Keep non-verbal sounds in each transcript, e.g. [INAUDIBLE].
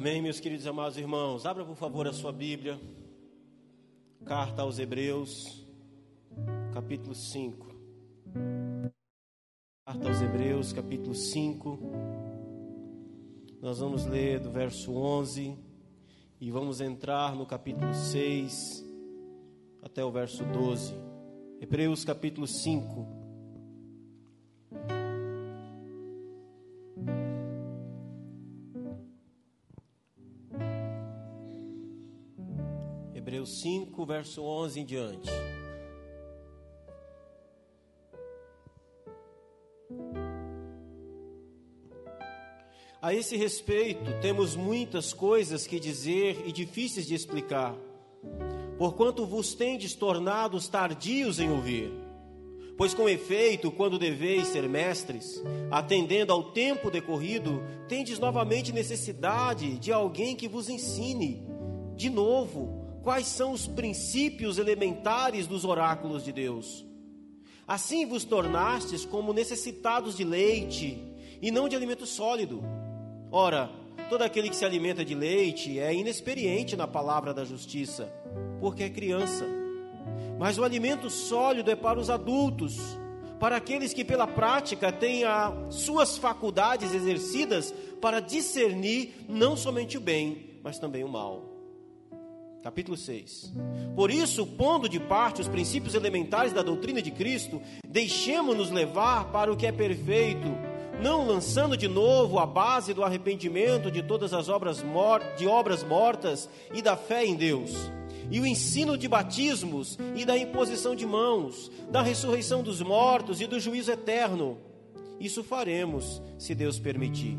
Amém, meus queridos e amados irmãos. Abra, por favor, a sua Bíblia. Carta aos Hebreus, capítulo 5. Carta aos Hebreus, capítulo 5. Nós vamos ler do verso 11 e vamos entrar no capítulo 6 até o verso 12. Hebreus, capítulo 5. Verso 11 em diante. A esse respeito, temos muitas coisas que dizer e difíceis de explicar, porquanto vos tendes tornados tardios em ouvir. Pois, com efeito, quando deveis ser mestres, atendendo ao tempo decorrido, tendes novamente necessidade de alguém que vos ensine, de novo, quais são os princípios elementares dos oráculos de Deus. Assim vos tornastes como necessitados de leite e não de alimento sólido. Ora, todo aquele que se alimenta de leite é inexperiente na palavra da justiça, porque é criança. Mas o alimento sólido é para os adultos, para aqueles que pela prática têm as suas faculdades exercidas para discernir não somente o bem, mas também o mal. Capítulo 6. Por isso, pondo de parte os princípios elementares da doutrina de Cristo, deixemos-nos levar para o que é perfeito, não lançando de novo a base do arrependimento de todas as obras, de obras mortas e da fé em Deus, e o ensino de batismos e da imposição de mãos, da ressurreição dos mortos e do juízo eterno. Isso faremos, se Deus permitir.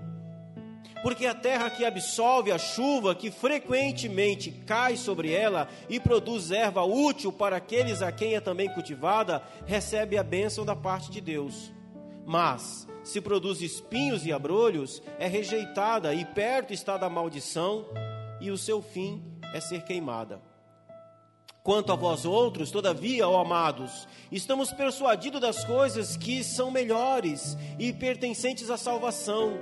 porque a terra que absolve a chuva que frequentemente cai sobre ela e produz erva útil para aqueles a quem é também cultivada, recebe a bênção da parte de Deus. Mas, se produz espinhos e abrolhos, é rejeitada e perto está da maldição, e o seu fim é ser queimada. Quanto a vós outros, todavia, ó amados, estamos persuadidos das coisas que são melhores e pertencentes à salvação.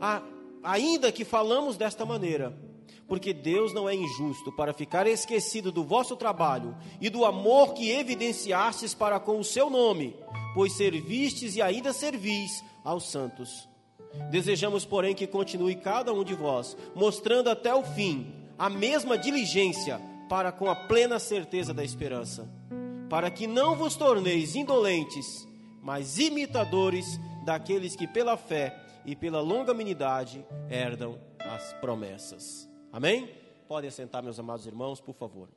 A ainda que falamos desta maneira, porque Deus não é injusto para ficar esquecido do vosso trabalho e do amor que evidenciastes para com o seu nome, pois servistes e ainda servis aos santos. Desejamos, porém, que continue cada um de vós, mostrando até o fim a mesma diligência para com a plena certeza da esperança, para que não vos torneis indolentes, mas imitadores daqueles que pela fé e pela longanimidade herdam as promessas. Amém? Podem sentar, meus amados irmãos, por favor.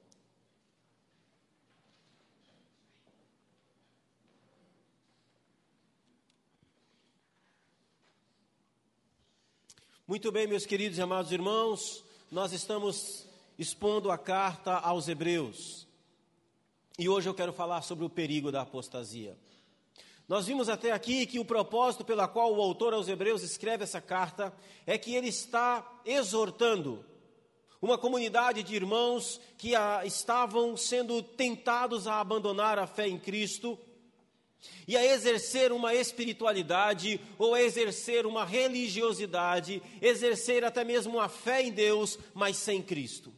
Muito bem, meus queridos e amados irmãos, nós estamos expondo a carta aos Hebreus. E hoje eu quero falar sobre o perigo da apostasia. Nós vimos até aqui que o propósito pela qual o autor aos Hebreus escreve essa carta é que ele está exortando uma comunidade de irmãos que a, estavam sendo tentados a abandonar a fé em Cristo e a exercer uma espiritualidade ou a exercer uma religiosidade, exercer até mesmo a fé em Deus, mas sem Cristo.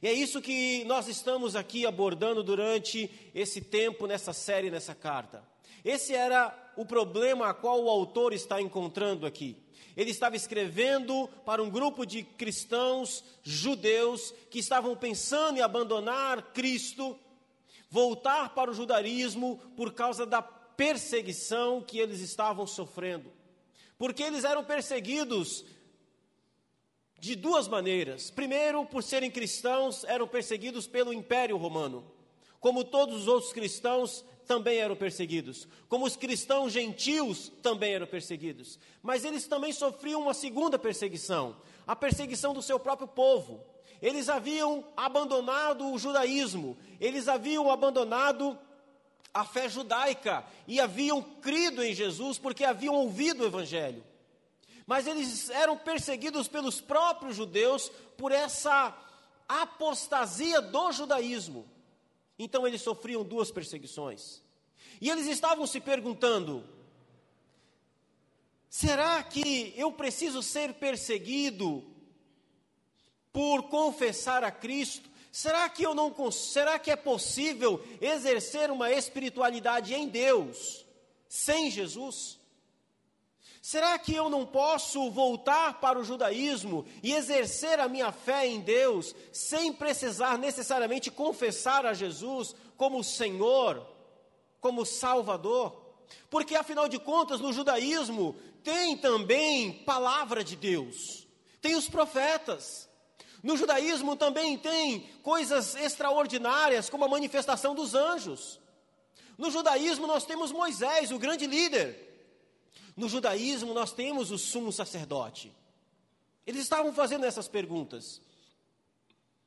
E é isso que nós estamos aqui abordando durante esse tempo, nessa série, nessa carta. Esse era o problema a qual o autor está encontrando aqui. Ele estava escrevendo para um grupo de cristãos judeus que estavam pensando em abandonar Cristo, voltar para o judaísmo por causa da perseguição que eles estavam sofrendo. Porque eles eram perseguidos de duas maneiras. Primeiro, por serem cristãos, eram perseguidos pelo Império Romano. Como todos os outros cristãos, também eram perseguidos, como os cristãos gentios também eram perseguidos. Mas eles também sofriam uma segunda perseguição, a perseguição do seu próprio povo. eles haviam abandonado o judaísmo, eles haviam abandonado a fé judaica e haviam crido em Jesus porque haviam ouvido o Evangelho. Mas eles eram perseguidos pelos próprios judeus por essa apostasia do judaísmo. Então eles sofriam duas perseguições. E eles estavam se perguntando: será que eu preciso ser perseguido por confessar a Cristo? Será que eu não será que é possível exercer uma espiritualidade em Deus sem Jesus? Será que eu não posso voltar para o judaísmo e exercer a minha fé em Deus sem precisar necessariamente confessar a Jesus como Senhor, como Salvador? Porque afinal de contas, no judaísmo tem também palavra de Deus, tem os profetas. No judaísmo também tem coisas extraordinárias, como a manifestação dos anjos. No judaísmo nós temos Moisés, o grande líder. No judaísmo nós temos o sumo sacerdote. Eles estavam fazendo essas perguntas.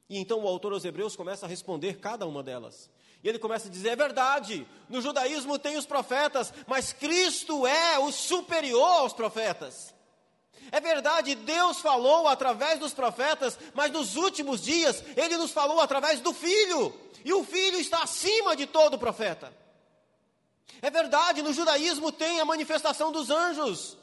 E então o autor aos Hebreus começa a responder cada uma delas. E ele começa a dizer: é verdade, no judaísmo tem os profetas, mas Cristo é o superior aos profetas. É verdade, Deus falou através dos profetas, mas nos últimos dias ele nos falou através do Filho, e o Filho está acima de todo profeta. É verdade, no judaísmo tem a manifestação dos anjos,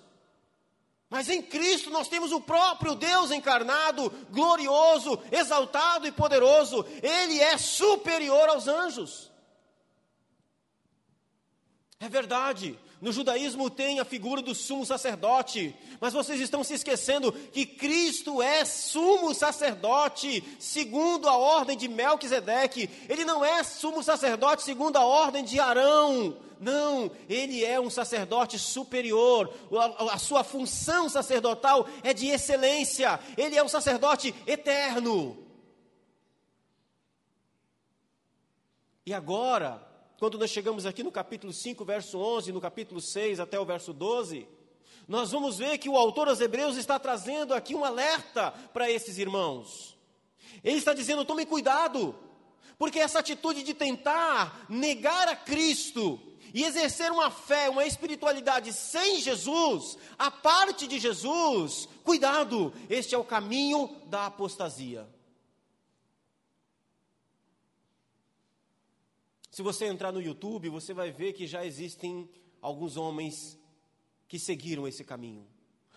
mas em Cristo nós temos o próprio Deus encarnado, glorioso, exaltado e poderoso, ele é superior aos anjos. É verdade, no judaísmo tem a figura do sumo sacerdote, mas vocês estão se esquecendo que Cristo é sumo sacerdote segundo a ordem de Melquisedeque. Ele não é sumo sacerdote segundo a ordem de Arão. Não, ele é um sacerdote superior. A, a sua função sacerdotal é de excelência. Ele é um sacerdote eterno. E agora, quando nós chegamos aqui no capítulo 5, verso 11, no capítulo 6 até o verso 12, nós vamos ver que o autor aos Hebreus está trazendo aqui um alerta para esses irmãos. Ele está dizendo: tomem cuidado, porque essa atitude de tentar negar a Cristo e exercer uma fé, uma espiritualidade sem Jesus, a parte de Jesus, cuidado, este é o caminho da apostasia. Se você entrar no YouTube, você vai ver que já existem alguns homens que seguiram esse caminho.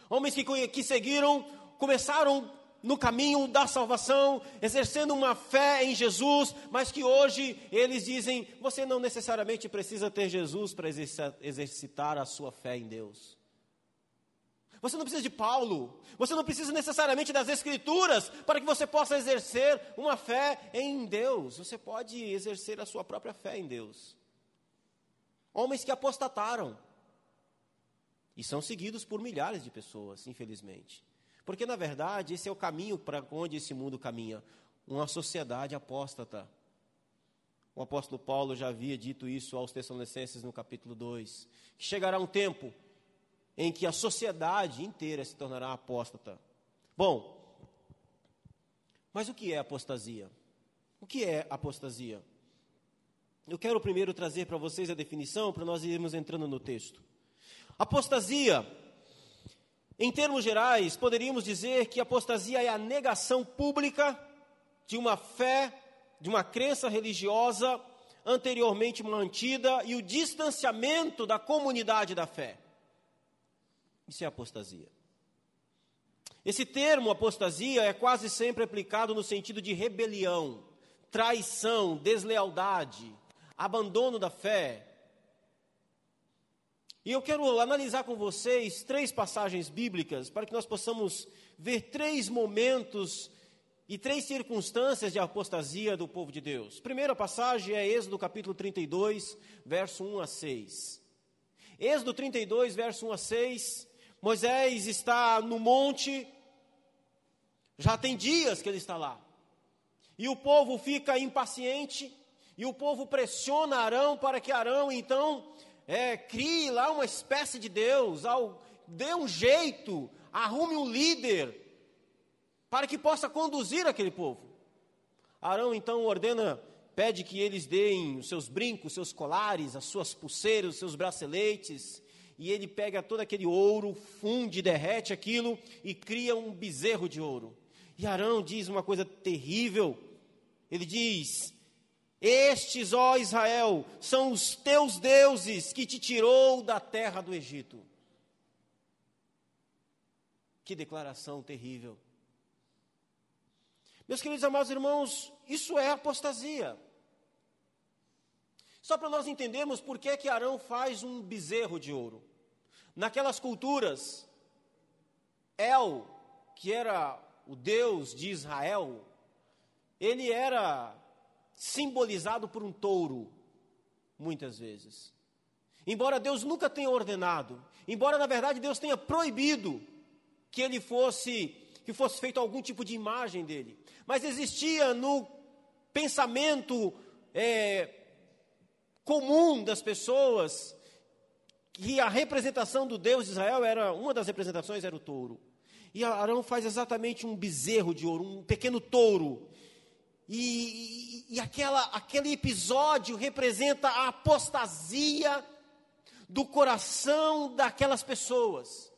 Homens que, que seguiram, começaram no caminho da salvação, exercendo uma fé em Jesus, mas que hoje eles dizem: você não necessariamente precisa ter Jesus para exercitar a sua fé em Deus. Você não precisa de Paulo. Você não precisa necessariamente das Escrituras para que você possa exercer uma fé em Deus. Você pode exercer a sua própria fé em Deus. Homens que apostataram. E são seguidos por milhares de pessoas, infelizmente. Porque, na verdade, esse é o caminho para onde esse mundo caminha uma sociedade apóstata. O apóstolo Paulo já havia dito isso aos Tessalonicenses no capítulo 2. Que chegará um tempo em que a sociedade inteira se tornará apóstata. Bom, mas o que é apostasia? O que é apostasia? Eu quero primeiro trazer para vocês a definição para nós irmos entrando no texto. Apostasia, em termos gerais, poderíamos dizer que apostasia é a negação pública de uma fé, de uma crença religiosa anteriormente mantida e o distanciamento da comunidade da fé. Isso é apostasia. Esse termo apostasia é quase sempre aplicado no sentido de rebelião, traição, deslealdade, abandono da fé. E eu quero analisar com vocês três passagens bíblicas para que nós possamos ver três momentos e três circunstâncias de apostasia do povo de Deus. Primeira passagem é Êxodo capítulo 32, verso 1 a 6. Êxodo 32, verso 1 a 6, Moisés está no monte, já tem dias que ele está lá. E o povo fica impaciente, e o povo pressiona Arão para que Arão então é, crie lá uma espécie de Deus, ao, dê um jeito, arrume um líder para que possa conduzir aquele povo. Arão então ordena, pede que eles deem os seus brincos, seus colares, as suas pulseiras, os seus braceletes, e ele pega todo aquele ouro, funde, derrete aquilo e cria um bezerro de ouro. E Arão diz uma coisa terrível. Ele diz: Estes, ó Israel, são os teus deuses que te tirou da terra do Egito. Que declaração terrível. Meus queridos amados irmãos, isso é apostasia. Só para nós entendermos por que, que Arão faz um bezerro de ouro. Naquelas culturas, El, que era o Deus de Israel, ele era simbolizado por um touro, muitas vezes. Embora Deus nunca tenha ordenado, embora na verdade Deus tenha proibido que ele fosse que fosse feito algum tipo de imagem dele. Mas existia no pensamento é, comum das pessoas que a representação do Deus de Israel era, uma das representações era o touro. E Arão faz exatamente um bezerro de ouro, um pequeno touro. E, e, e aquela, aquele episódio representa a apostasia do coração daquelas pessoas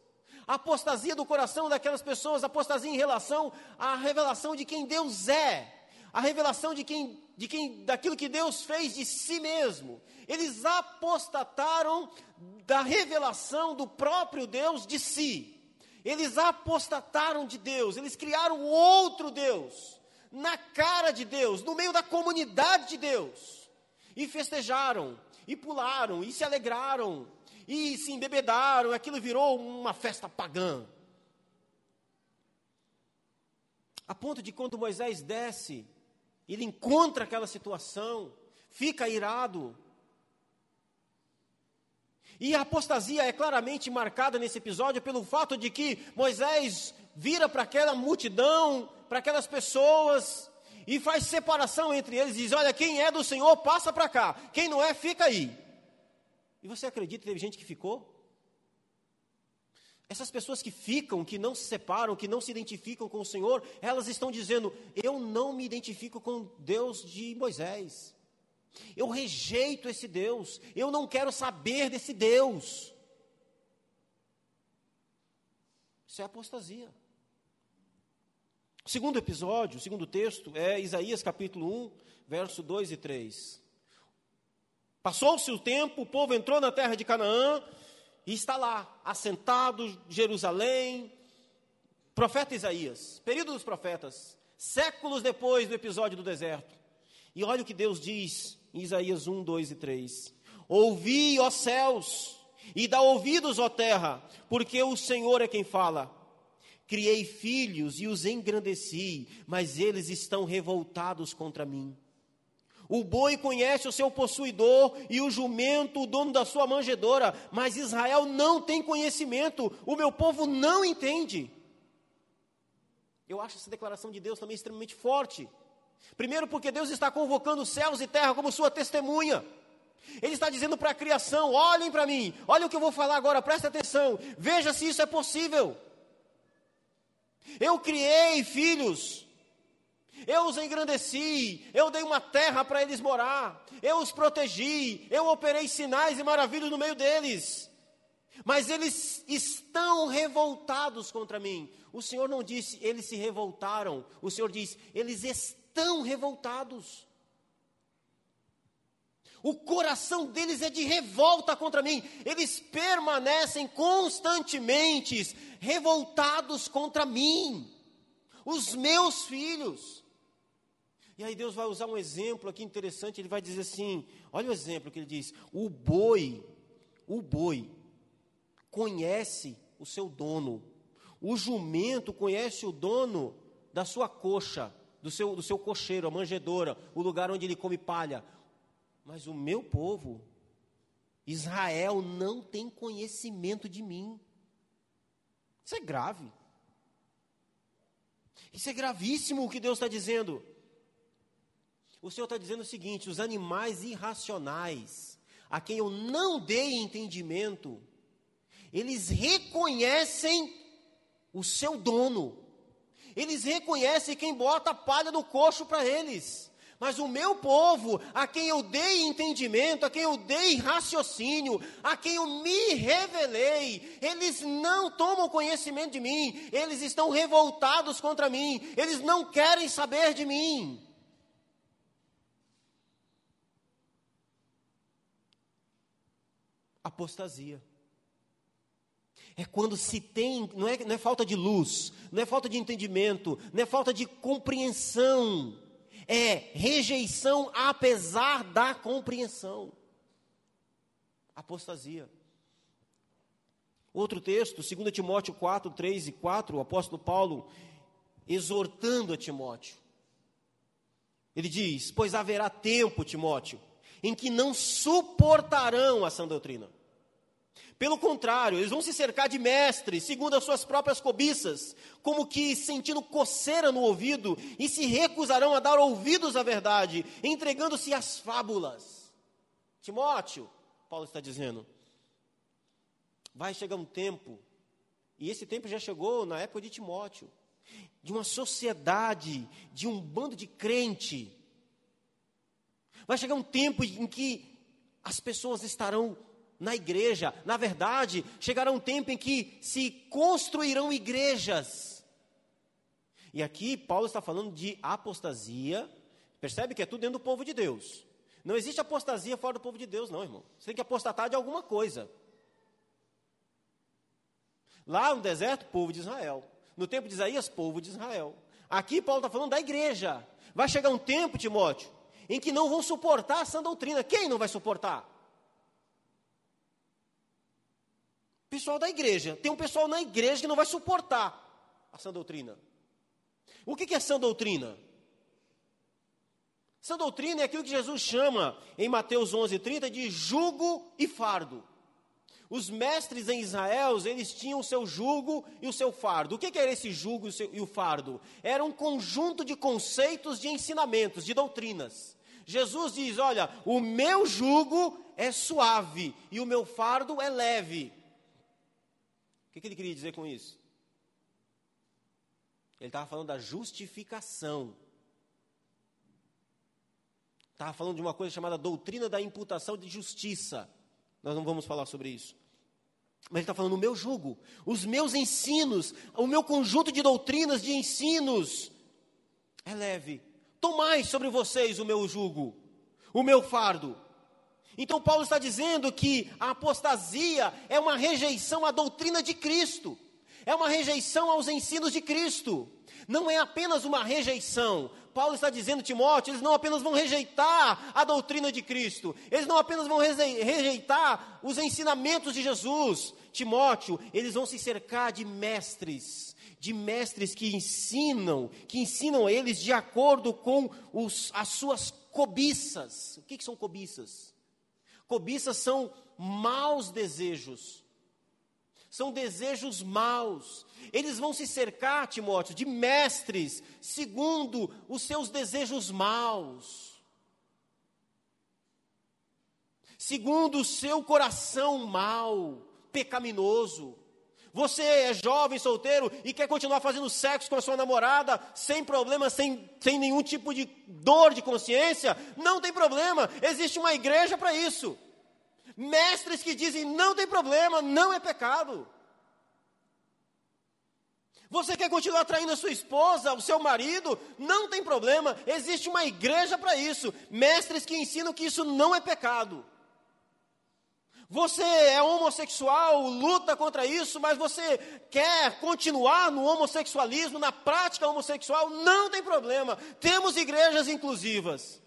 a apostasia do coração daquelas pessoas, apostasia em relação à revelação de quem Deus é, a revelação de quem, de quem, daquilo que Deus fez de si mesmo. Eles apostataram da revelação do próprio Deus de si. Eles apostataram de Deus, eles criaram outro Deus, na cara de Deus, no meio da comunidade de Deus, e festejaram, e pularam, e se alegraram, e se embebedaram, aquilo virou uma festa pagã. A ponto de quando Moisés desce, ele encontra aquela situação, fica irado. E a apostasia é claramente marcada nesse episódio pelo fato de que Moisés vira para aquela multidão, para aquelas pessoas, e faz separação entre eles, diz: Olha, quem é do Senhor, passa para cá, quem não é, fica aí. E você acredita que teve gente que ficou? Essas pessoas que ficam, que não se separam, que não se identificam com o Senhor, elas estão dizendo: Eu não me identifico com Deus de Moisés. Eu rejeito esse Deus. Eu não quero saber desse Deus. Isso é apostasia. Segundo episódio, segundo texto, é Isaías capítulo 1, verso 2 e 3. Passou-se o tempo, o povo entrou na terra de Canaã e está lá, assentado Jerusalém. Profeta Isaías, período dos profetas, séculos depois do episódio do deserto. E olha o que Deus diz em Isaías 1, 2 e 3: Ouvi, ó céus, e dá ouvidos, ó terra, porque o Senhor é quem fala. Criei filhos e os engrandeci, mas eles estão revoltados contra mim. O boi conhece o seu possuidor e o jumento o dono da sua manjedora, mas Israel não tem conhecimento, o meu povo não entende. Eu acho essa declaração de Deus também extremamente forte. Primeiro, porque Deus está convocando céus e terra como sua testemunha. Ele está dizendo para a criação: olhem para mim, olha o que eu vou falar agora, presta atenção, veja se isso é possível. Eu criei filhos, eu os engrandeci, eu dei uma terra para eles morar, eu os protegi, eu operei sinais e maravilhas no meio deles. Mas eles estão revoltados contra mim. O Senhor não disse eles se revoltaram, o Senhor diz eles estão revoltados. O coração deles é de revolta contra mim. Eles permanecem constantemente revoltados contra mim. Os meus filhos. E aí Deus vai usar um exemplo aqui interessante, ele vai dizer assim: olha o exemplo que ele diz: o boi, o boi conhece o seu dono, o jumento conhece o dono da sua coxa, do seu, do seu cocheiro, a manjedora, o lugar onde ele come palha. Mas o meu povo, Israel, não tem conhecimento de mim. Isso é grave. Isso é gravíssimo o que Deus está dizendo. O Senhor está dizendo o seguinte: os animais irracionais, a quem eu não dei entendimento, eles reconhecem o seu dono, Eles reconhecem quem bota a palha no coxo para eles. Mas o meu povo, a quem eu dei entendimento, a quem eu dei raciocínio, a quem eu me revelei, eles não tomam conhecimento de mim, eles estão revoltados contra mim, eles não querem saber de mim. Apostasia. É quando se tem, não é, não é falta de luz, não é falta de entendimento, não é falta de compreensão é rejeição apesar da compreensão. Apostasia. Outro texto, 2 Timóteo 4, 3 e 4, o apóstolo Paulo exortando a Timóteo. Ele diz: Pois haverá tempo, Timóteo, em que não suportarão a sã doutrina pelo contrário, eles vão se cercar de mestres, segundo as suas próprias cobiças, como que sentindo coceira no ouvido, e se recusarão a dar ouvidos à verdade, entregando-se às fábulas. Timóteo, Paulo está dizendo, vai chegar um tempo, e esse tempo já chegou na época de Timóteo, de uma sociedade, de um bando de crente. Vai chegar um tempo em que as pessoas estarão na igreja. Na verdade, chegará um tempo em que se construirão igrejas. E aqui Paulo está falando de apostasia. Percebe que é tudo dentro do povo de Deus. Não existe apostasia fora do povo de Deus, não, irmão. Você tem que apostatar de alguma coisa. Lá no deserto, povo de Israel. No tempo de Isaías, povo de Israel. Aqui Paulo está falando da igreja. Vai chegar um tempo, Timóteo, em que não vão suportar essa doutrina. Quem não vai suportar? Pessoal da igreja. Tem um pessoal na igreja que não vai suportar a sã doutrina. O que é sã doutrina? Sã doutrina é aquilo que Jesus chama em Mateus 11:30 de jugo e fardo. Os mestres em Israel, eles tinham o seu jugo e o seu fardo. O que, era esse jugo e o fardo? Era um conjunto de conceitos, de ensinamentos, de doutrinas. Jesus diz: Olha, o meu jugo é suave e o meu fardo é leve. O que, que ele queria dizer com isso? Ele estava falando da justificação. Estava falando de uma coisa chamada doutrina da imputação de justiça. Nós não vamos falar sobre isso. Mas ele está falando o meu jugo, os meus ensinos, o meu conjunto de doutrinas, de ensinos, é leve. Tomai sobre vocês o meu jugo, o meu fardo. Então, Paulo está dizendo que a apostasia é uma rejeição à doutrina de Cristo, é uma rejeição aos ensinos de Cristo. Não é apenas uma rejeição. Paulo está dizendo, Timóteo, eles não apenas vão rejeitar a doutrina de Cristo, eles não apenas vão rejeitar os ensinamentos de Jesus. Timóteo, eles vão se cercar de mestres, de mestres que ensinam, que ensinam eles de acordo com os, as suas cobiças. O que, que são cobiças? Cobiças são maus desejos. São desejos maus. Eles vão se cercar, Timóteo, de mestres, segundo os seus desejos maus. Segundo o seu coração mau, pecaminoso. Você é jovem, solteiro e quer continuar fazendo sexo com a sua namorada sem problema, sem, sem nenhum tipo de dor de consciência? Não tem problema, existe uma igreja para isso. Mestres que dizem não tem problema, não é pecado. Você quer continuar traindo a sua esposa, o seu marido? Não tem problema, existe uma igreja para isso. Mestres que ensinam que isso não é pecado. Você é homossexual, luta contra isso, mas você quer continuar no homossexualismo, na prática homossexual, não tem problema. Temos igrejas inclusivas.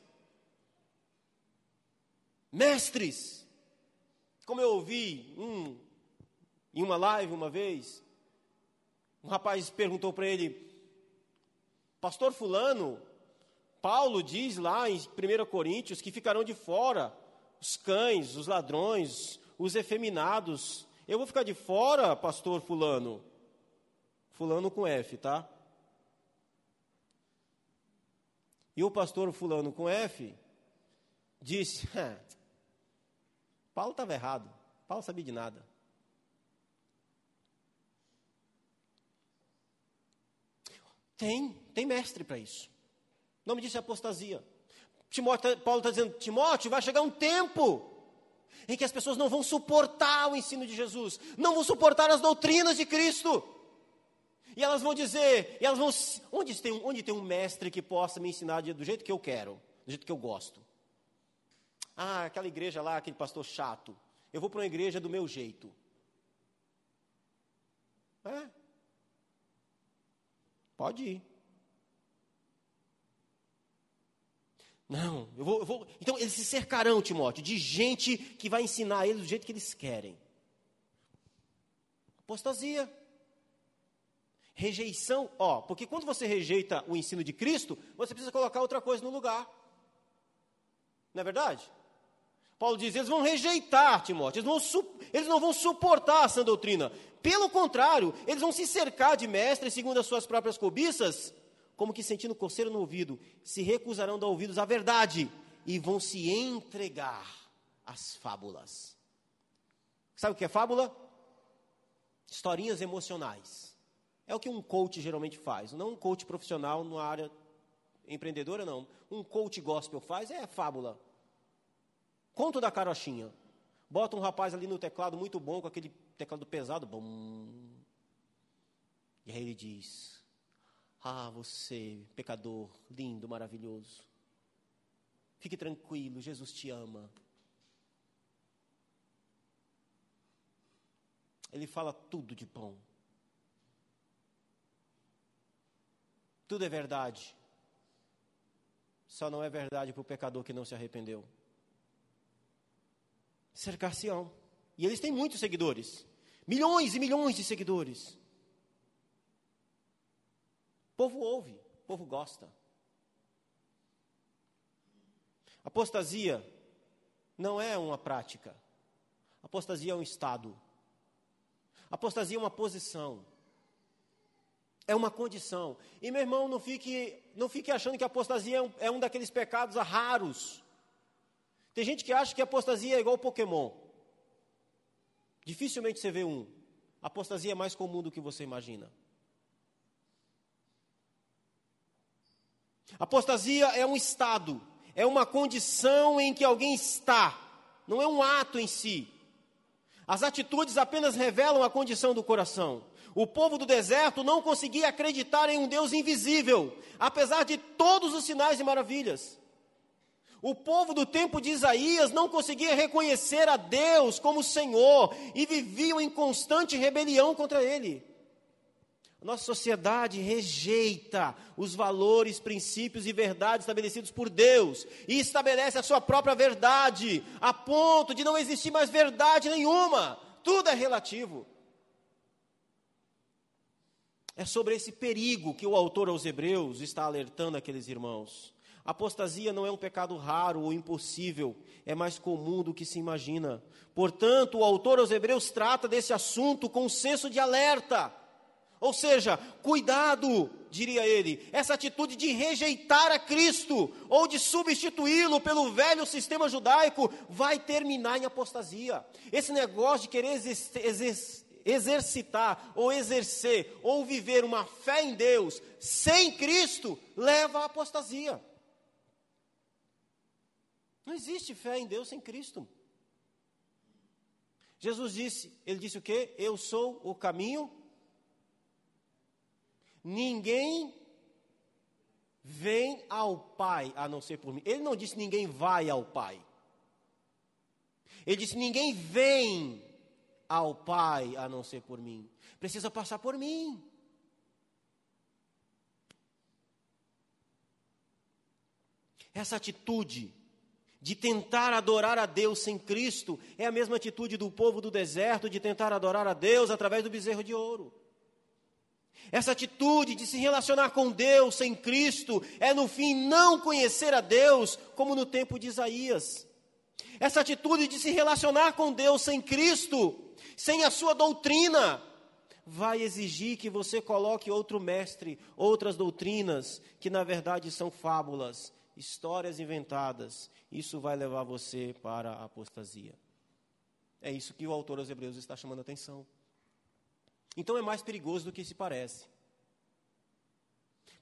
Mestres, como eu ouvi um, em uma live uma vez, um rapaz perguntou para ele, Pastor Fulano, Paulo diz lá em 1 Coríntios que ficarão de fora os cães, os ladrões, os efeminados. Eu vou ficar de fora, pastor Fulano. Fulano com F, tá? E o pastor Fulano com F disse: [LAUGHS] Paulo estava errado. Paulo sabia de nada. Tem, tem mestre para isso. O nome disso é apostasia. Timóteo, Paulo está dizendo: Timóteo, vai chegar um tempo em que as pessoas não vão suportar o ensino de Jesus, não vão suportar as doutrinas de Cristo. E elas vão dizer, elas vão, onde tem, onde tem um mestre que possa me ensinar do jeito que eu quero, do jeito que eu gosto? Ah, aquela igreja lá, aquele pastor chato. Eu vou para uma igreja do meu jeito. É. Pode ir. Não, eu vou, eu vou. Então eles se cercarão, Timóteo, de gente que vai ensinar eles do jeito que eles querem. Apostasia. Rejeição, ó, porque quando você rejeita o ensino de Cristo, você precisa colocar outra coisa no lugar. Não é verdade? Paulo diz: eles vão rejeitar Timóteo, eles, vão, eles não vão suportar a sã doutrina. Pelo contrário, eles vão se cercar de mestres segundo as suas próprias cobiças, como que sentindo coceiro no ouvido, se recusarão dar ouvidos à verdade e vão se entregar às fábulas. Sabe o que é fábula? Historinhas emocionais. É o que um coach geralmente faz. Não um coach profissional na área empreendedora, não. Um coach gospel faz é fábula. Conto da carochinha. Bota um rapaz ali no teclado muito bom, com aquele teclado pesado. Bum. E aí ele diz: Ah, você, pecador, lindo, maravilhoso. Fique tranquilo, Jesus te ama. Ele fala tudo de bom. Tudo é verdade. Só não é verdade para o pecador que não se arrependeu cercar-se-ão. E eles têm muitos seguidores. Milhões e milhões de seguidores. O povo ouve, o povo gosta. Apostasia não é uma prática. Apostasia é um estado. Apostasia é uma posição. É uma condição. E meu irmão, não fique, não fique achando que apostasia é um, é um daqueles pecados raros tem gente que acha que apostasia é igual Pokémon. Dificilmente você vê um. apostasia é mais comum do que você imagina. Apostasia é um estado, é uma condição em que alguém está, não é um ato em si. As atitudes apenas revelam a condição do coração. O povo do deserto não conseguia acreditar em um Deus invisível, apesar de todos os sinais e maravilhas. O povo do tempo de Isaías não conseguia reconhecer a Deus como Senhor e viviam em constante rebelião contra Ele. Nossa sociedade rejeita os valores, princípios e verdades estabelecidos por Deus e estabelece a sua própria verdade, a ponto de não existir mais verdade nenhuma. Tudo é relativo. É sobre esse perigo que o autor aos Hebreus está alertando aqueles irmãos. Apostasia não é um pecado raro ou impossível, é mais comum do que se imagina. Portanto, o autor aos Hebreus trata desse assunto com um senso de alerta. Ou seja, cuidado, diria ele, essa atitude de rejeitar a Cristo ou de substituí-lo pelo velho sistema judaico vai terminar em apostasia. Esse negócio de querer exercitar ou exercer ou viver uma fé em Deus sem Cristo leva à apostasia. Não existe fé em Deus sem Cristo. Jesus disse, ele disse o quê? Eu sou o caminho. Ninguém vem ao Pai a não ser por mim. Ele não disse ninguém vai ao Pai. Ele disse ninguém vem ao Pai a não ser por mim. Precisa passar por mim. Essa atitude de tentar adorar a Deus sem Cristo, é a mesma atitude do povo do deserto de tentar adorar a Deus através do bezerro de ouro. Essa atitude de se relacionar com Deus sem Cristo é, no fim, não conhecer a Deus, como no tempo de Isaías. Essa atitude de se relacionar com Deus sem Cristo, sem a sua doutrina, vai exigir que você coloque outro mestre, outras doutrinas, que na verdade são fábulas, histórias inventadas, isso vai levar você para a apostasia. É isso que o autor aos Hebreus está chamando a atenção. Então é mais perigoso do que se parece.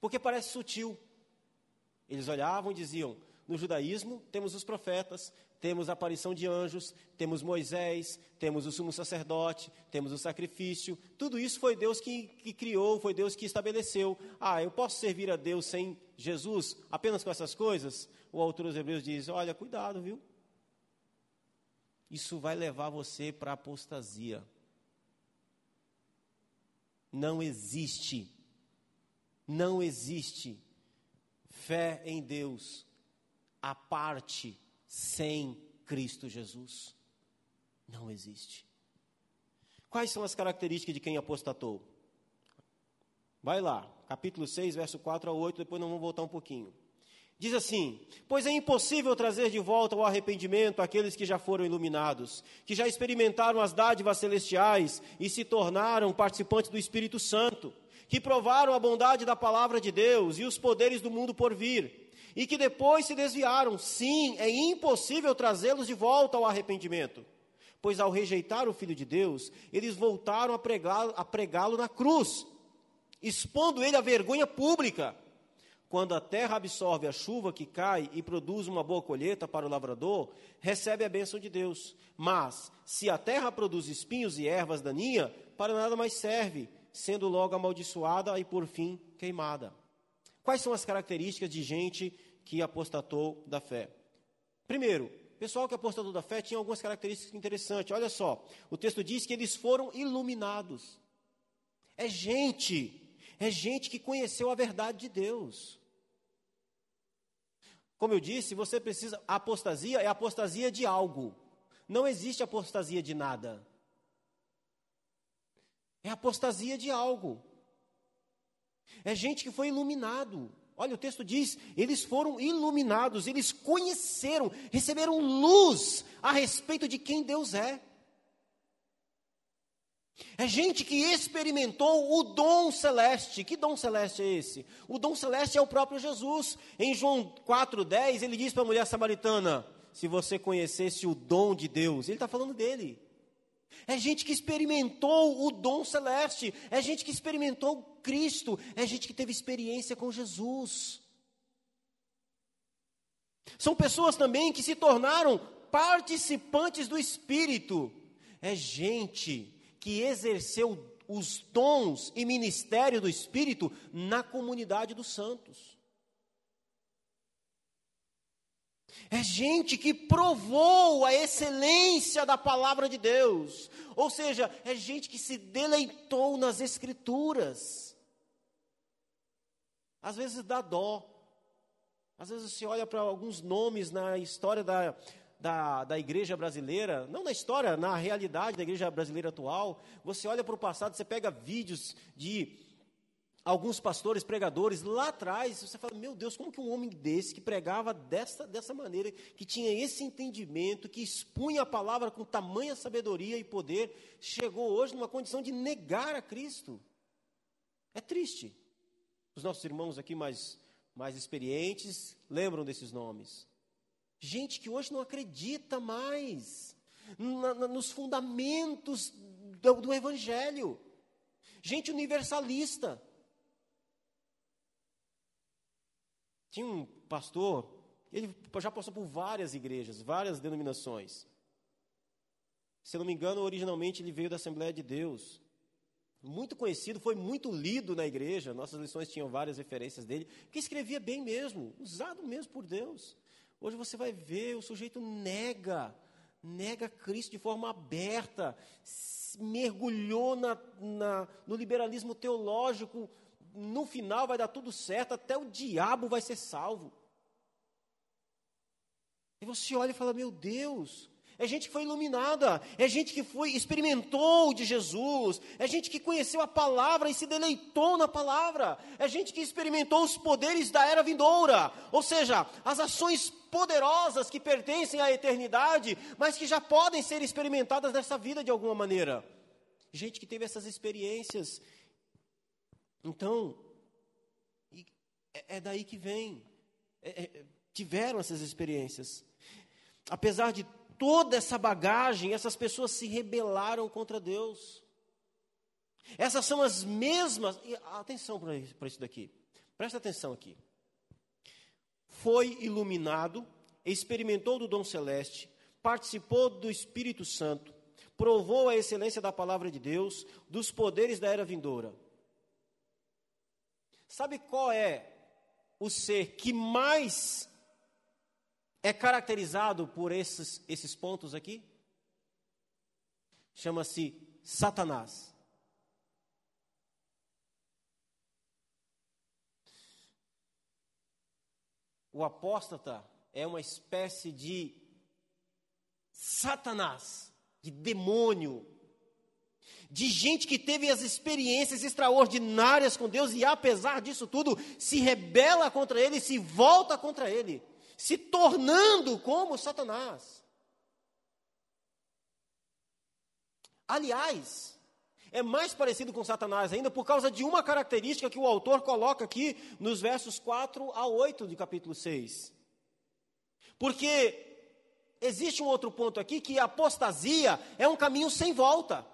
Porque parece sutil. Eles olhavam e diziam: no judaísmo temos os profetas, temos a aparição de anjos, temos Moisés, temos o sumo sacerdote, temos o sacrifício. Tudo isso foi Deus que, que, criou, foi Deus que estabeleceu. Ah, eu posso servir a Deus sem Jesus, apenas com essas coisas? O autor dos Hebreus diz: olha, cuidado, viu? Isso vai levar você para a apostasia. Não existe, não existe fé em Deus a parte sem Cristo Jesus. Não existe. Quais são as características de quem apostatou? Vai lá, capítulo 6, verso 4 a 8, depois nós vamos voltar um pouquinho. Diz assim: Pois é impossível trazer de volta ao arrependimento aqueles que já foram iluminados, que já experimentaram as dádivas celestiais e se tornaram participantes do Espírito Santo, que provaram a bondade da palavra de Deus e os poderes do mundo por vir e que depois se desviaram. Sim, é impossível trazê-los de volta ao arrependimento, pois ao rejeitar o Filho de Deus, eles voltaram a pregá-lo pregá na cruz, expondo ele à vergonha pública. Quando a terra absorve a chuva que cai e produz uma boa colheita para o lavrador, recebe a bênção de Deus. Mas, se a terra produz espinhos e ervas daninhas, para nada mais serve, sendo logo amaldiçoada e por fim queimada. Quais são as características de gente que apostatou da fé? Primeiro, pessoal que apostatou da fé tinha algumas características interessantes. Olha só, o texto diz que eles foram iluminados. É gente, é gente que conheceu a verdade de Deus. Como eu disse, você precisa. Apostasia é apostasia de algo. Não existe apostasia de nada. É apostasia de algo. É gente que foi iluminado. Olha, o texto diz: eles foram iluminados, eles conheceram, receberam luz a respeito de quem Deus é. É gente que experimentou o dom celeste. Que dom celeste é esse? O dom celeste é o próprio Jesus. Em João 4,10, ele diz para a mulher samaritana: Se você conhecesse o dom de Deus, ele está falando dele. É gente que experimentou o dom celeste, é gente que experimentou Cristo, é gente que teve experiência com Jesus. São pessoas também que se tornaram participantes do Espírito. É gente que exerceu os dons e ministério do Espírito na comunidade dos santos. É gente que provou a excelência da palavra de Deus. Ou seja, é gente que se deleitou nas Escrituras. Às vezes dá dó. Às vezes você olha para alguns nomes na história da, da, da igreja brasileira, não na história, na realidade da igreja brasileira atual. Você olha para o passado, você pega vídeos de alguns pastores, pregadores lá atrás, você fala, meu Deus, como que um homem desse, que pregava dessa, dessa maneira, que tinha esse entendimento, que expunha a palavra com tamanha sabedoria e poder, chegou hoje numa condição de negar a Cristo? É triste. Os nossos irmãos aqui mais, mais experientes lembram desses nomes. Gente que hoje não acredita mais na, na, nos fundamentos do, do Evangelho. Gente universalista Tinha um pastor, ele já passou por várias igrejas, várias denominações. Se eu não me engano, originalmente ele veio da Assembleia de Deus. Muito conhecido, foi muito lido na igreja. Nossas lições tinham várias referências dele, que escrevia bem mesmo, usado mesmo por Deus. Hoje você vai ver, o sujeito nega, nega Cristo de forma aberta, mergulhou na, na, no liberalismo teológico no final vai dar tudo certo, até o diabo vai ser salvo. E você olha e fala: Meu Deus, é gente que foi iluminada, é gente que foi experimentou de Jesus, é gente que conheceu a palavra e se deleitou na palavra, é gente que experimentou os poderes da era vindoura, ou seja, as ações poderosas que pertencem à eternidade, mas que já podem ser experimentadas nessa vida de alguma maneira. Gente que teve essas experiências então, é, é daí que vem. É, é, tiveram essas experiências. Apesar de toda essa bagagem, essas pessoas se rebelaram contra Deus. Essas são as mesmas. atenção para isso daqui. Presta atenção aqui. Foi iluminado, experimentou do dom celeste, participou do Espírito Santo, provou a excelência da palavra de Deus, dos poderes da era vindoura. Sabe qual é o ser que mais é caracterizado por esses, esses pontos aqui? Chama-se Satanás. O apóstata é uma espécie de Satanás, de demônio, de gente que teve as experiências extraordinárias com Deus e, apesar disso tudo, se rebela contra ele, se volta contra ele, se tornando como Satanás. Aliás, é mais parecido com Satanás ainda por causa de uma característica que o autor coloca aqui nos versos 4 a 8 de capítulo 6. Porque existe um outro ponto aqui que a apostasia é um caminho sem volta.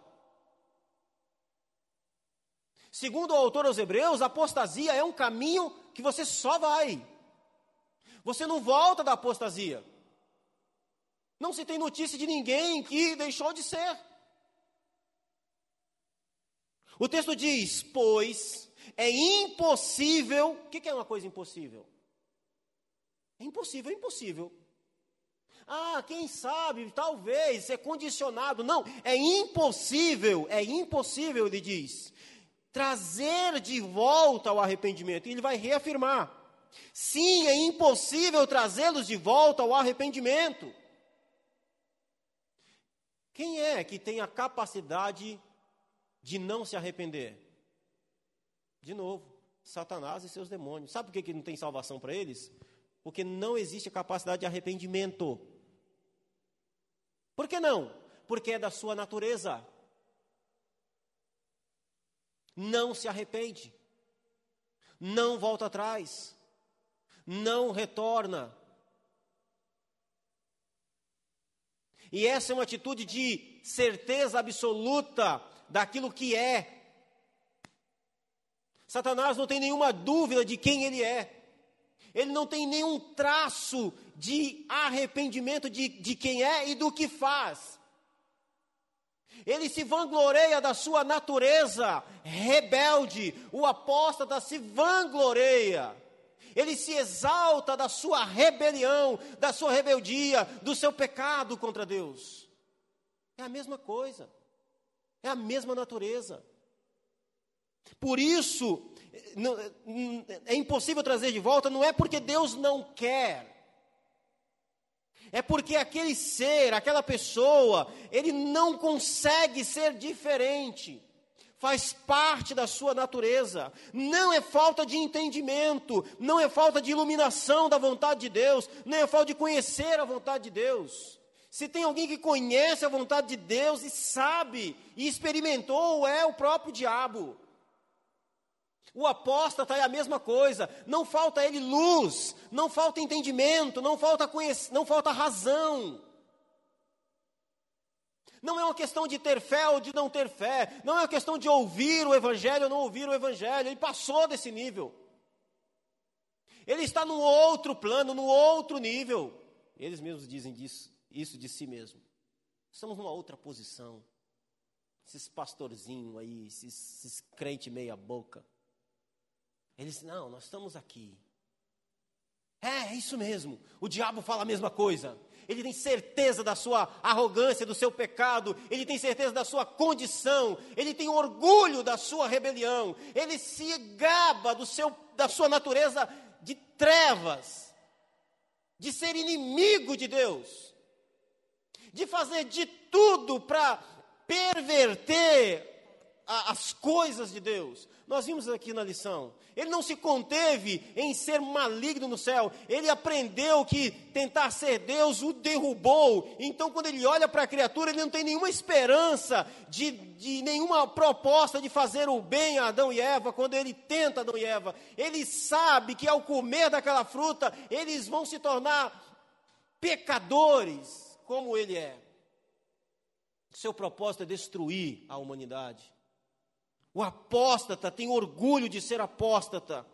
Segundo o autor aos Hebreus, a apostasia é um caminho que você só vai. Você não volta da apostasia. Não se tem notícia de ninguém que deixou de ser. O texto diz: Pois é impossível. O que é uma coisa impossível? É impossível, é impossível. Ah, quem sabe, talvez, é condicionado. Não, é impossível, é impossível, ele diz trazer de volta ao arrependimento. E ele vai reafirmar: sim, é impossível trazê-los de volta ao arrependimento. Quem é que tem a capacidade de não se arrepender? De novo, Satanás e seus demônios. Sabe por que, que não tem salvação para eles? Porque não existe a capacidade de arrependimento. Por que não? Porque é da sua natureza não se arrepende, não volta atrás, não retorna. E essa é uma atitude de certeza absoluta daquilo que é. Satanás não tem nenhuma dúvida de quem ele é. Ele não tem nenhum traço de arrependimento de, de quem é e do que faz. Ele se vangloreia da sua natureza rebelde. O apóstata se vangloreia. Ele se exalta da sua rebelião, da sua rebeldia, do seu pecado contra Deus. É a mesma coisa. É a mesma natureza. Por isso, é impossível trazer de volta, não é porque Deus não quer, é porque aquele ser, aquela pessoa, ele não consegue ser diferente. Faz parte da sua natureza. Não é falta de entendimento, não é falta de iluminação da vontade de Deus, não é falta de conhecer a vontade de Deus. Se tem alguém que conhece a vontade de Deus e sabe e experimentou, é o próprio diabo. O apóstata é a mesma coisa, não falta a ele luz, não falta entendimento, não falta conhec não falta razão. Não é uma questão de ter fé ou de não ter fé, não é uma questão de ouvir o evangelho ou não ouvir o evangelho, ele passou desse nível. Ele está num outro plano, num outro nível. Eles mesmos dizem disso, isso de si mesmo. Estamos numa outra posição. Esses pastorzinhos aí, esses, esses meia boca. Ele disse: Não, nós estamos aqui. É, é isso mesmo. O diabo fala a mesma coisa. Ele tem certeza da sua arrogância, do seu pecado, ele tem certeza da sua condição, ele tem orgulho da sua rebelião, ele se gaba do seu, da sua natureza de trevas, de ser inimigo de Deus, de fazer de tudo para perverter as coisas de Deus. Nós vimos aqui na lição. Ele não se conteve em ser maligno no céu. Ele aprendeu que tentar ser Deus o derrubou. Então, quando ele olha para a criatura, ele não tem nenhuma esperança de, de nenhuma proposta de fazer o bem a Adão e Eva. Quando ele tenta Adão e Eva, ele sabe que ao comer daquela fruta, eles vão se tornar pecadores, como ele é. Seu propósito é destruir a humanidade. O apóstata tem orgulho de ser apóstata.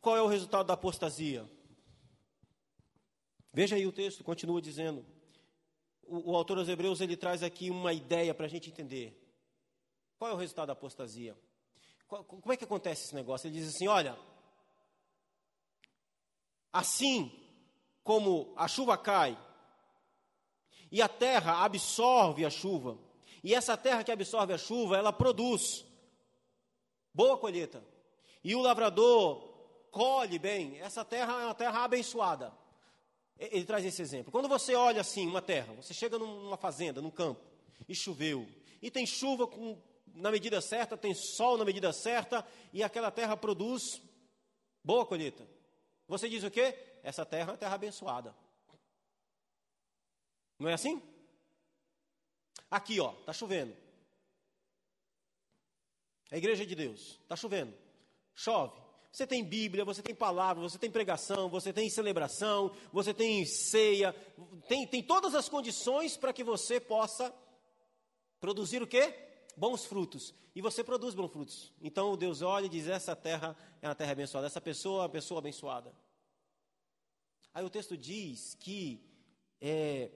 Qual é o resultado da apostasia? Veja aí o texto, continua dizendo. O, o autor aos Hebreus ele traz aqui uma ideia para a gente entender. Qual é o resultado da apostasia? Qual, como é que acontece esse negócio? Ele diz assim: olha, assim como a chuva cai e a terra absorve a chuva, e essa terra que absorve a chuva, ela produz boa colheita. E o lavrador colhe bem, essa terra é uma terra abençoada. Ele traz esse exemplo. Quando você olha assim uma terra, você chega numa fazenda, num campo, e choveu, e tem chuva com, na medida certa, tem sol na medida certa, e aquela terra produz boa colheita. Você diz o quê? Essa terra é uma terra abençoada. Não é assim? Aqui, ó, tá chovendo. É a igreja de Deus, tá chovendo. Chove. Você tem Bíblia, você tem palavra, você tem pregação, você tem celebração, você tem ceia, tem, tem todas as condições para que você possa produzir o quê? Bons frutos. E você produz bons frutos. Então Deus olha e diz: essa terra é uma terra abençoada, essa pessoa é uma pessoa abençoada. Aí o texto diz que é,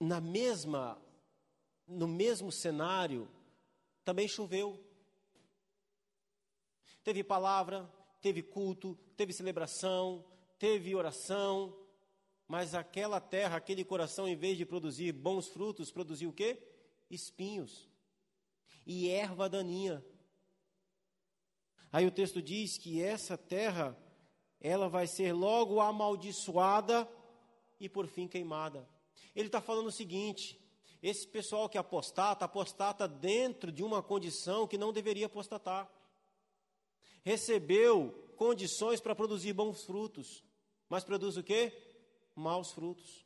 na mesma, no mesmo cenário, também choveu. Teve palavra, teve culto, teve celebração, teve oração, mas aquela terra, aquele coração, em vez de produzir bons frutos, produziu o quê? Espinhos e erva daninha. Aí o texto diz que essa terra, ela vai ser logo amaldiçoada e por fim queimada. Ele está falando o seguinte: esse pessoal que apostata, apostata dentro de uma condição que não deveria apostatar. Recebeu condições para produzir bons frutos, mas produz o quê? Maus frutos.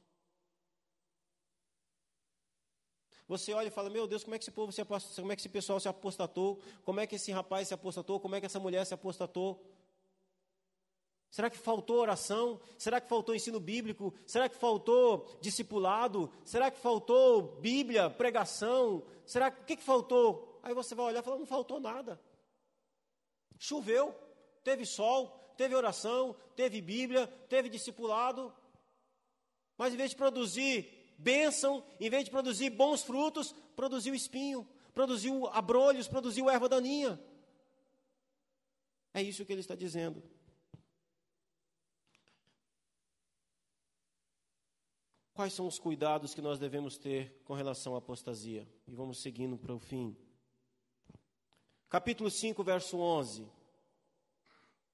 Você olha e fala: Meu Deus, como é que esse povo se apostatou, como é que esse pessoal se apostatou? Como é que esse rapaz se apostatou? Como é que essa mulher se apostatou? Será que faltou oração? Será que faltou ensino bíblico? Será que faltou discipulado? Será que faltou Bíblia, pregação? Será o que, que faltou? Aí você vai olhar e falar: não faltou nada. Choveu, teve sol, teve oração, teve Bíblia, teve discipulado. Mas em vez de produzir bênção, em vez de produzir bons frutos, produziu espinho, produziu abrolhos, produziu erva daninha. É isso que ele está dizendo. Quais são os cuidados que nós devemos ter com relação à apostasia? E vamos seguindo para o fim. Capítulo 5, verso 11.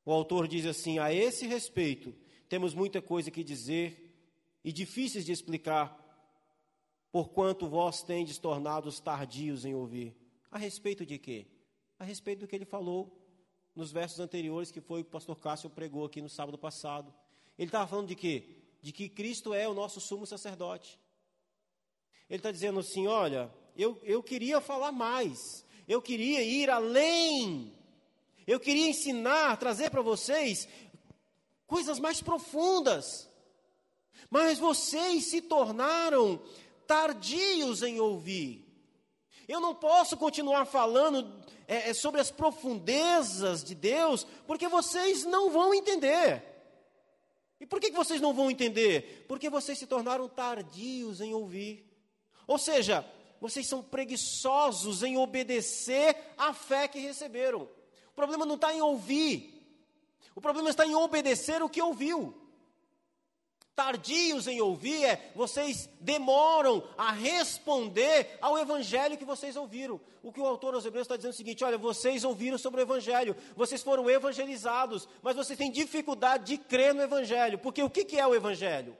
O autor diz assim: A esse respeito, temos muita coisa que dizer e difíceis de explicar, porquanto vós tendes tornados tardios em ouvir. A respeito de quê? A respeito do que ele falou nos versos anteriores, que foi o que o pastor Cássio pregou aqui no sábado passado. Ele estava falando de quê? De que Cristo é o nosso sumo sacerdote. Ele está dizendo assim: olha, eu, eu queria falar mais, eu queria ir além, eu queria ensinar, trazer para vocês coisas mais profundas, mas vocês se tornaram tardios em ouvir. Eu não posso continuar falando é, é sobre as profundezas de Deus, porque vocês não vão entender. E por que vocês não vão entender? Porque vocês se tornaram tardios em ouvir. Ou seja, vocês são preguiçosos em obedecer à fé que receberam. O problema não está em ouvir, o problema está em obedecer o que ouviu tardios em ouvir é vocês demoram a responder ao evangelho que vocês ouviram. O que o autor aos Hebreus está dizendo é o seguinte: olha, vocês ouviram sobre o evangelho, vocês foram evangelizados, mas vocês têm dificuldade de crer no evangelho, porque o que, que é o evangelho?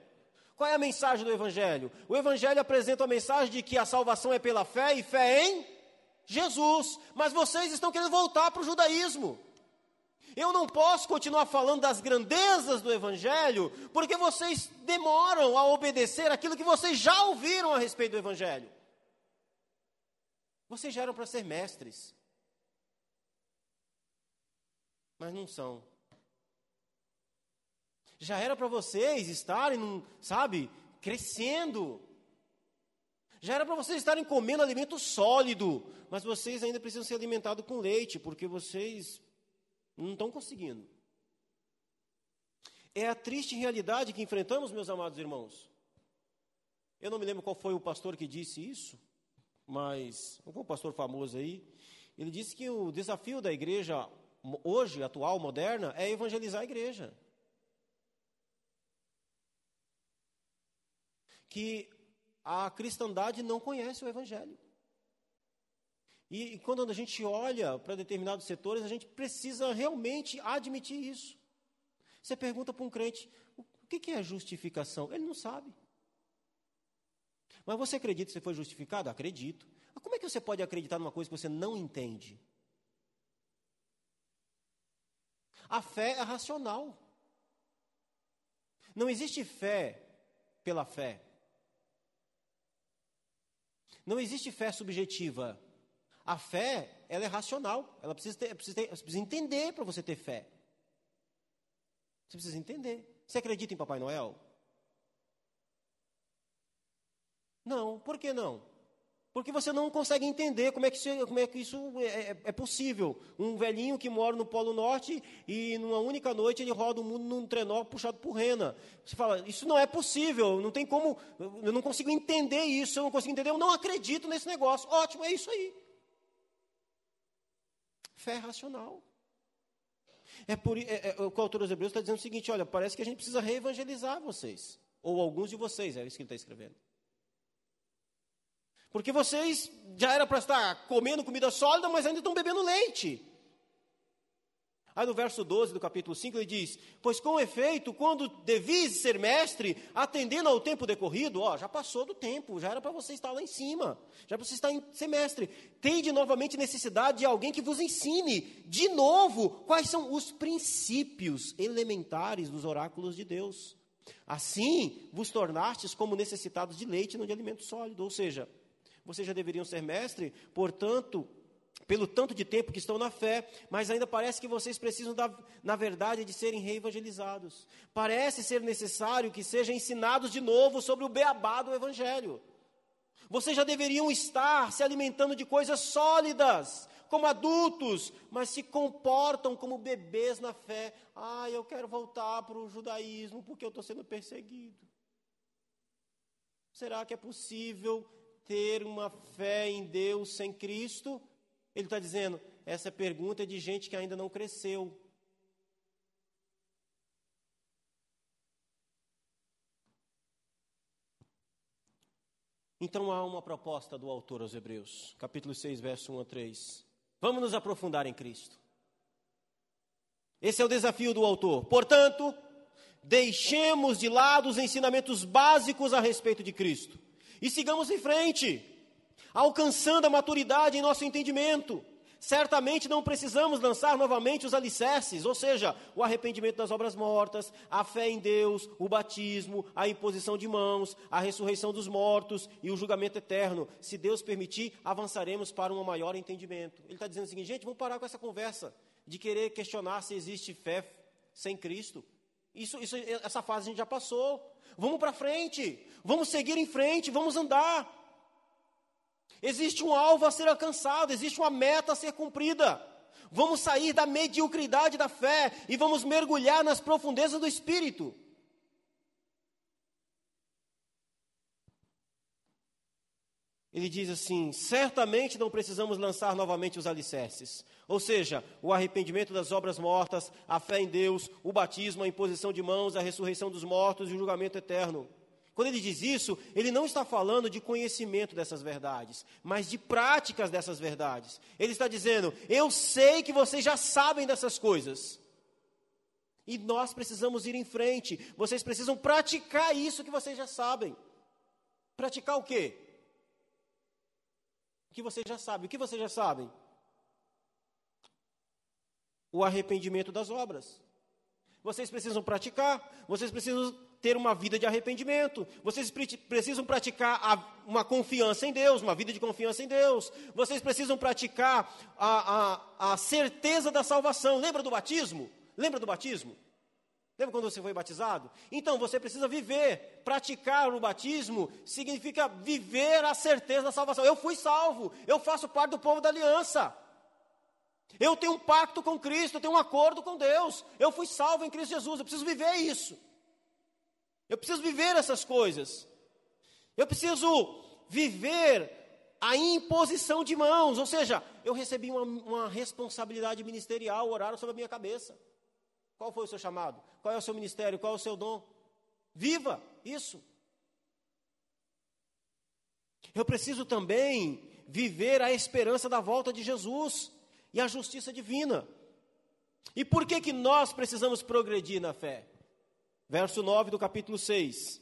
Qual é a mensagem do evangelho? O evangelho apresenta a mensagem de que a salvação é pela fé e fé em Jesus, mas vocês estão querendo voltar para o judaísmo. Eu não posso continuar falando das grandezas do Evangelho, porque vocês demoram a obedecer aquilo que vocês já ouviram a respeito do Evangelho. Vocês já eram para ser mestres, mas não são. Já era para vocês estarem, sabe, crescendo. Já era para vocês estarem comendo alimento sólido, mas vocês ainda precisam ser alimentados com leite, porque vocês não estão conseguindo. É a triste realidade que enfrentamos, meus amados irmãos. Eu não me lembro qual foi o pastor que disse isso, mas um pastor famoso aí. Ele disse que o desafio da igreja hoje, atual, moderna, é evangelizar a igreja. Que a cristandade não conhece o evangelho. E, e quando a gente olha para determinados setores, a gente precisa realmente admitir isso. Você pergunta para um crente, o que é justificação? Ele não sabe. Mas você acredita que você foi justificado? Acredito. Mas como é que você pode acreditar numa coisa que você não entende? A fé é racional. Não existe fé pela fé. Não existe fé subjetiva. A fé, ela é racional. Ela precisa, ter, precisa, ter, precisa entender para você ter fé. Você precisa entender. Você acredita em Papai Noel? Não. Por que não? Porque você não consegue entender como é que isso, como é, que isso é, é, é, possível. Um velhinho que mora no Polo Norte e numa única noite ele roda o mundo num trenó puxado por rena. Você fala, isso não é possível, não tem como, eu não consigo entender isso, eu não consigo entender, eu não acredito nesse negócio. Ótimo, é isso aí. Fé racional. É por é, é, o autor dos Hebreus está dizendo o seguinte: olha, parece que a gente precisa reevangelizar vocês, ou alguns de vocês, é isso que ele está escrevendo. Porque vocês já era para estar comendo comida sólida, mas ainda estão bebendo leite. Aí no verso 12 do capítulo 5 ele diz: Pois com efeito, quando devis ser mestre, atendendo ao tempo decorrido, ó, já passou do tempo, já era para você estar lá em cima, já para você estar em ser mestre. Tende novamente necessidade de alguém que vos ensine, de novo, quais são os princípios elementares dos oráculos de Deus. Assim vos tornastes como necessitados de leite, não de alimento sólido. Ou seja, vocês já deveriam ser mestre, portanto, pelo tanto de tempo que estão na fé, mas ainda parece que vocês precisam, da, na verdade, de serem reevangelizados. Parece ser necessário que sejam ensinados de novo sobre o beabá do Evangelho. Vocês já deveriam estar se alimentando de coisas sólidas, como adultos, mas se comportam como bebês na fé. Ah, eu quero voltar para o judaísmo porque eu estou sendo perseguido. Será que é possível ter uma fé em Deus sem Cristo? Ele está dizendo, essa pergunta é de gente que ainda não cresceu. Então há uma proposta do autor aos Hebreus, capítulo 6, verso 1 a 3. Vamos nos aprofundar em Cristo. Esse é o desafio do autor. Portanto, deixemos de lado os ensinamentos básicos a respeito de Cristo e sigamos em frente, alcançando a maturidade em nosso entendimento. Certamente não precisamos lançar novamente os alicerces, ou seja, o arrependimento das obras mortas, a fé em Deus, o batismo, a imposição de mãos, a ressurreição dos mortos e o julgamento eterno. Se Deus permitir, avançaremos para um maior entendimento. Ele está dizendo o seguinte, gente, vamos parar com essa conversa de querer questionar se existe fé sem Cristo. Isso, isso, essa fase a gente já passou. Vamos para frente, vamos seguir em frente, vamos andar. Existe um alvo a ser alcançado, existe uma meta a ser cumprida. Vamos sair da mediocridade da fé e vamos mergulhar nas profundezas do espírito. Ele diz assim: certamente não precisamos lançar novamente os alicerces. Ou seja, o arrependimento das obras mortas, a fé em Deus, o batismo, a imposição de mãos, a ressurreição dos mortos e o julgamento eterno. Quando ele diz isso, ele não está falando de conhecimento dessas verdades, mas de práticas dessas verdades. Ele está dizendo: eu sei que vocês já sabem dessas coisas. E nós precisamos ir em frente. Vocês precisam praticar isso que vocês já sabem. Praticar o quê? O que vocês já sabem. O que vocês já sabem? O arrependimento das obras. Vocês precisam praticar, vocês precisam ter uma vida de arrependimento, vocês precisam praticar uma confiança em Deus, uma vida de confiança em Deus, vocês precisam praticar a, a, a certeza da salvação. Lembra do batismo? Lembra do batismo? Lembra quando você foi batizado? Então você precisa viver. Praticar o batismo significa viver a certeza da salvação. Eu fui salvo, eu faço parte do povo da aliança. Eu tenho um pacto com Cristo, eu tenho um acordo com Deus. Eu fui salvo em Cristo Jesus, eu preciso viver isso. Eu preciso viver essas coisas. Eu preciso viver a imposição de mãos, ou seja, eu recebi uma, uma responsabilidade ministerial, oraram sobre a minha cabeça. Qual foi o seu chamado? Qual é o seu ministério? Qual é o seu dom? Viva isso. Eu preciso também viver a esperança da volta de Jesus e a justiça divina. E por que que nós precisamos progredir na fé? Verso 9 do capítulo 6.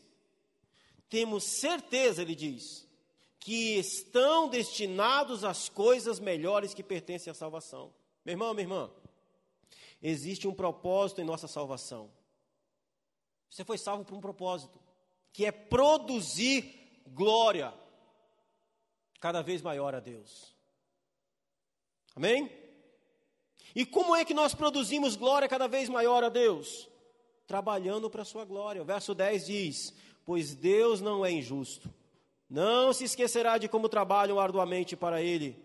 Temos certeza, ele diz, que estão destinados às coisas melhores que pertencem à salvação. Meu irmão, minha irmã, existe um propósito em nossa salvação. Você foi salvo por um propósito, que é produzir glória cada vez maior a Deus. Amém? E como é que nós produzimos glória cada vez maior a Deus? Trabalhando para a sua glória. O verso 10 diz: Pois Deus não é injusto, não se esquecerá de como trabalham arduamente para Ele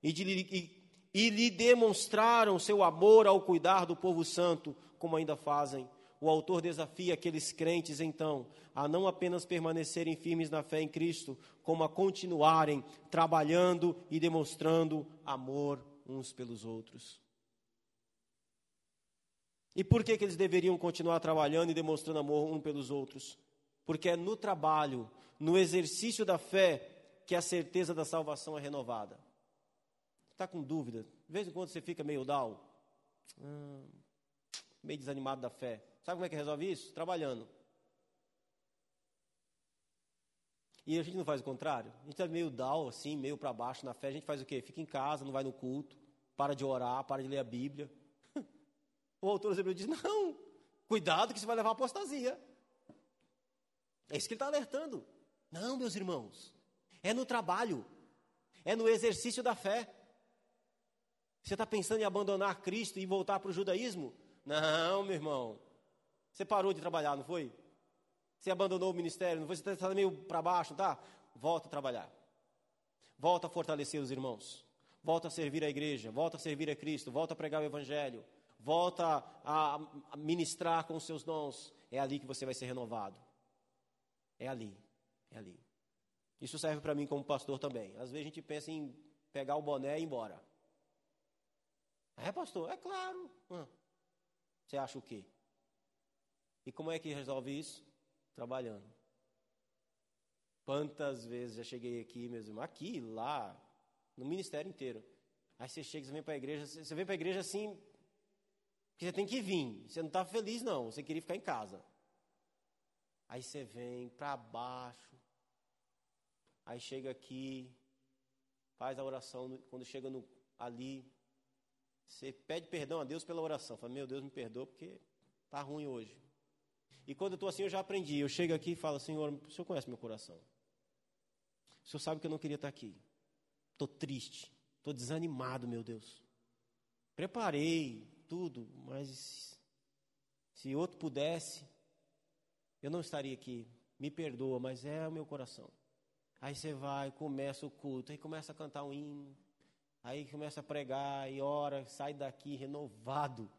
e de, e, e lhe demonstraram seu amor ao cuidar do povo santo, como ainda fazem. O autor desafia aqueles crentes, então, a não apenas permanecerem firmes na fé em Cristo, como a continuarem trabalhando e demonstrando amor uns pelos outros. E por que, que eles deveriam continuar trabalhando e demonstrando amor uns pelos outros? Porque é no trabalho, no exercício da fé, que a certeza da salvação é renovada está com dúvida, de vez em quando você fica meio down, hum, meio desanimado da fé. Sabe como é que resolve isso? Trabalhando. E a gente não faz o contrário. A gente está meio down, assim, meio para baixo na fé. A gente faz o quê? Fica em casa, não vai no culto, para de orar, para de ler a Bíblia. O autor Hebreu diz: não, cuidado que você vai levar apostasia. É isso que ele está alertando. Não, meus irmãos, é no trabalho, é no exercício da fé. Você está pensando em abandonar Cristo e voltar para o judaísmo? Não, meu irmão. Você parou de trabalhar, não foi? Você abandonou o ministério, não foi? Você está tá meio para baixo, tá? Volta a trabalhar. Volta a fortalecer os irmãos. Volta a servir a igreja. Volta a servir a Cristo. Volta a pregar o Evangelho. Volta a ministrar com seus dons. É ali que você vai ser renovado. É ali. É ali. Isso serve para mim como pastor também. Às vezes a gente pensa em pegar o boné e ir embora. É, pastor? É claro. Você acha o quê? E como é que resolve isso? Trabalhando. Quantas vezes já cheguei aqui, meus irmãos, aqui, lá, no ministério inteiro. Aí você chega, você vem para a igreja, você vem para a igreja assim, que você tem que vir. Você não está feliz, não, você queria ficar em casa. Aí você vem para baixo, aí chega aqui, faz a oração, quando chega no, ali, você pede perdão a Deus pela oração. Fala, meu Deus, me perdoa porque está ruim hoje. E quando eu estou assim, eu já aprendi. Eu chego aqui e falo, Senhor, o Senhor conhece meu coração. O Senhor sabe que eu não queria estar aqui. Estou triste. Estou desanimado, meu Deus. Preparei tudo, mas se outro pudesse, eu não estaria aqui. Me perdoa, mas é o meu coração. Aí você vai, começa o culto, aí começa a cantar um hino. Aí começa a pregar e ora, sai daqui renovado.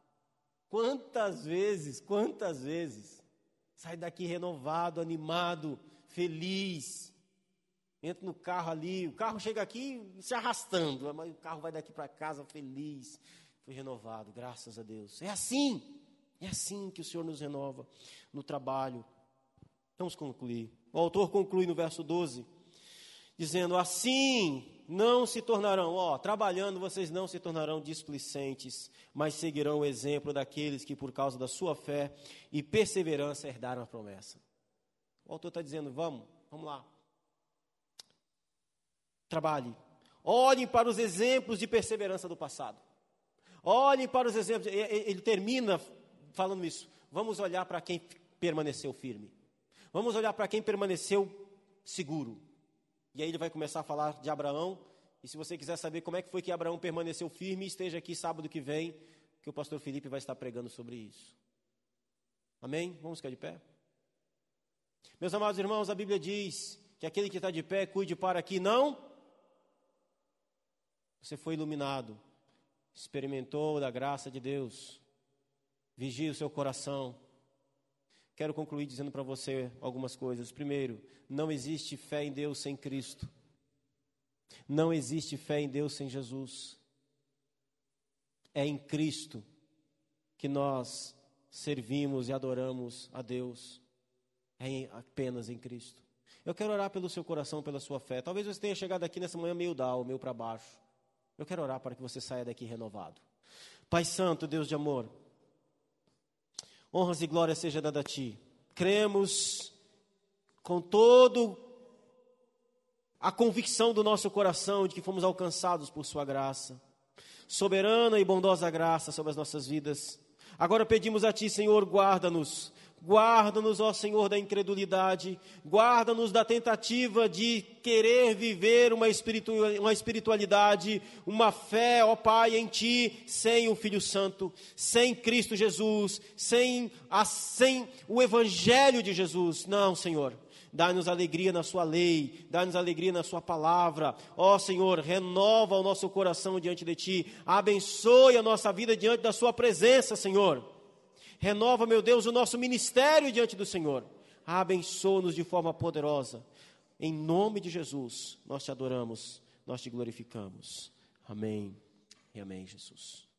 Quantas vezes, quantas vezes, sai daqui renovado, animado, feliz. Entra no carro ali, o carro chega aqui se arrastando, mas o carro vai daqui para casa feliz. Foi renovado, graças a Deus. É assim, é assim que o Senhor nos renova no trabalho. Vamos concluir. O autor conclui no verso 12, dizendo: Assim não se tornarão, ó, trabalhando vocês não se tornarão displicentes, mas seguirão o exemplo daqueles que por causa da sua fé e perseverança herdaram a promessa. O autor está dizendo, vamos, vamos lá. Trabalhe. Olhem para os exemplos de perseverança do passado. Olhem para os exemplos. Ele termina falando isso. Vamos olhar para quem permaneceu firme. Vamos olhar para quem permaneceu seguro. E aí ele vai começar a falar de Abraão. E se você quiser saber como é que foi que Abraão permaneceu firme, esteja aqui sábado que vem, que o pastor Felipe vai estar pregando sobre isso. Amém? Vamos ficar de pé? Meus amados irmãos, a Bíblia diz que aquele que está de pé, cuide para que não. Você foi iluminado, experimentou da graça de Deus, vigie o seu coração. Quero concluir dizendo para você algumas coisas. Primeiro, não existe fé em Deus sem Cristo. Não existe fé em Deus sem Jesus. É em Cristo que nós servimos e adoramos a Deus. É em, apenas em Cristo. Eu quero orar pelo seu coração, pela sua fé. Talvez você tenha chegado aqui nessa manhã meio down, meio para baixo. Eu quero orar para que você saia daqui renovado. Pai Santo, Deus de amor, honras e glórias seja dada a Ti. Cremos com todo a convicção do nosso coração de que fomos alcançados por Sua graça. Soberana e bondosa graça sobre as nossas vidas. Agora pedimos a Ti, Senhor, guarda-nos Guarda-nos, ó Senhor, da incredulidade, guarda-nos da tentativa de querer viver uma, espiritualidade, uma fé, ó Pai, em Ti, sem o Filho Santo, sem Cristo Jesus, sem, a, sem o Evangelho de Jesus. Não, Senhor. Dá-nos alegria na Sua lei, dá-nos alegria na Sua palavra. Ó Senhor, renova o nosso coração diante de Ti, abençoe a nossa vida diante da Sua presença, Senhor. Renova, meu Deus, o nosso ministério diante do Senhor. Abençoa-nos de forma poderosa. Em nome de Jesus, nós te adoramos, nós te glorificamos. Amém e amém, Jesus.